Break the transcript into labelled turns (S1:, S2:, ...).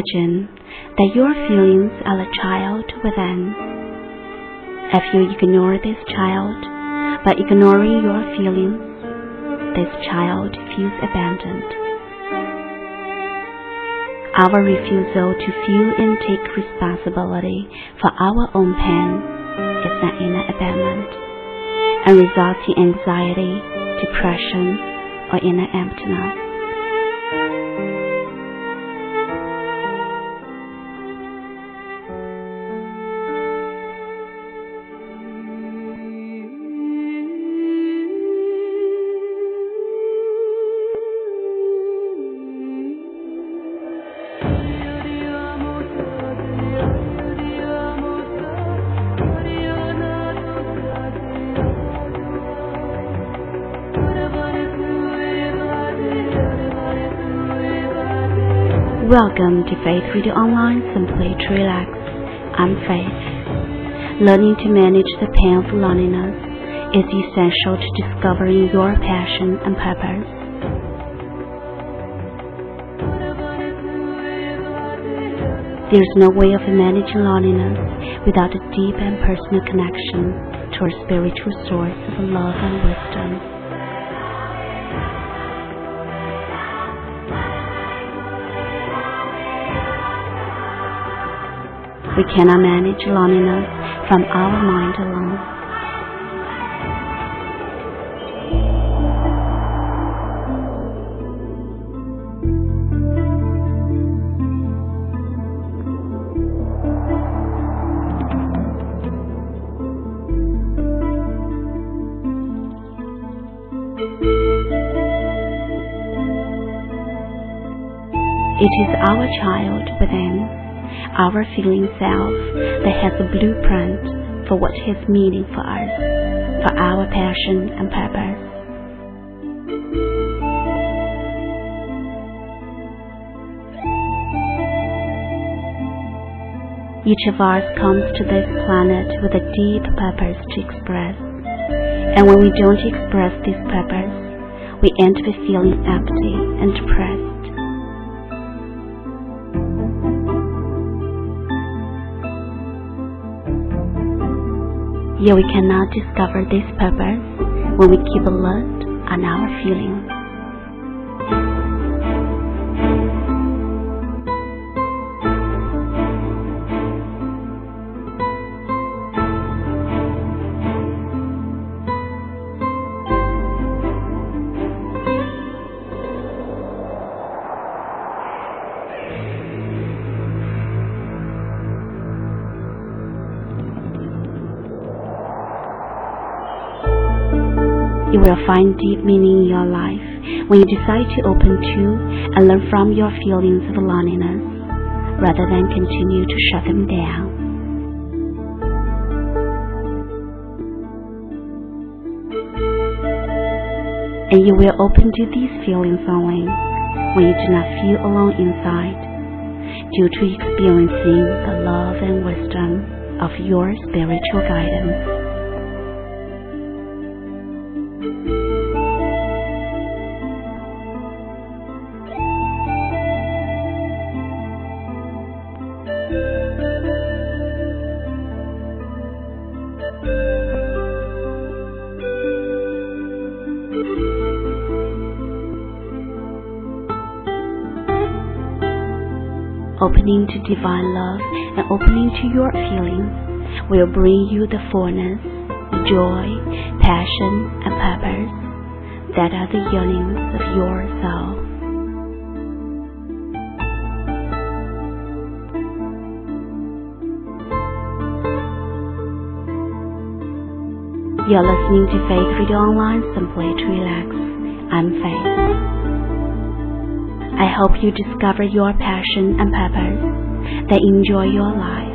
S1: Imagine that your feelings are a child within. If you ignore this child by ignoring your feelings, this child feels abandoned. Our refusal to feel and take responsibility for our own pain is an inner abandonment and results in anxiety, depression, or inner emptiness. Welcome to Faith Radio Online Simply to Relax. I'm Faith. Learning to manage the pain of loneliness is essential to discovering your passion and purpose. There's no way of managing loneliness without a deep and personal connection to our spiritual source of love and wisdom. We cannot manage loneliness from our mind alone. It is our child within our feeling self that has a blueprint for what has meaning for us, for our passion and purpose. Each of us comes to this planet with a deep purpose to express. And when we don't express this purpose, we end up feeling empty and depressed. Yet we cannot discover this purpose when we keep alert on our feelings. You will find deep meaning in your life when you decide to open to and learn from your feelings of loneliness rather than continue to shut them down. And you will open to these feelings only when you do not feel alone inside due to experiencing the love and wisdom of your spiritual guidance. Opening to divine love and opening to your feelings will bring you the fullness, joy, passion, and purpose that are the yearnings of your soul. You're listening to Faith Radio Online simply to relax. I'm Faith. I hope you discover your passion and purpose, that enjoy your life.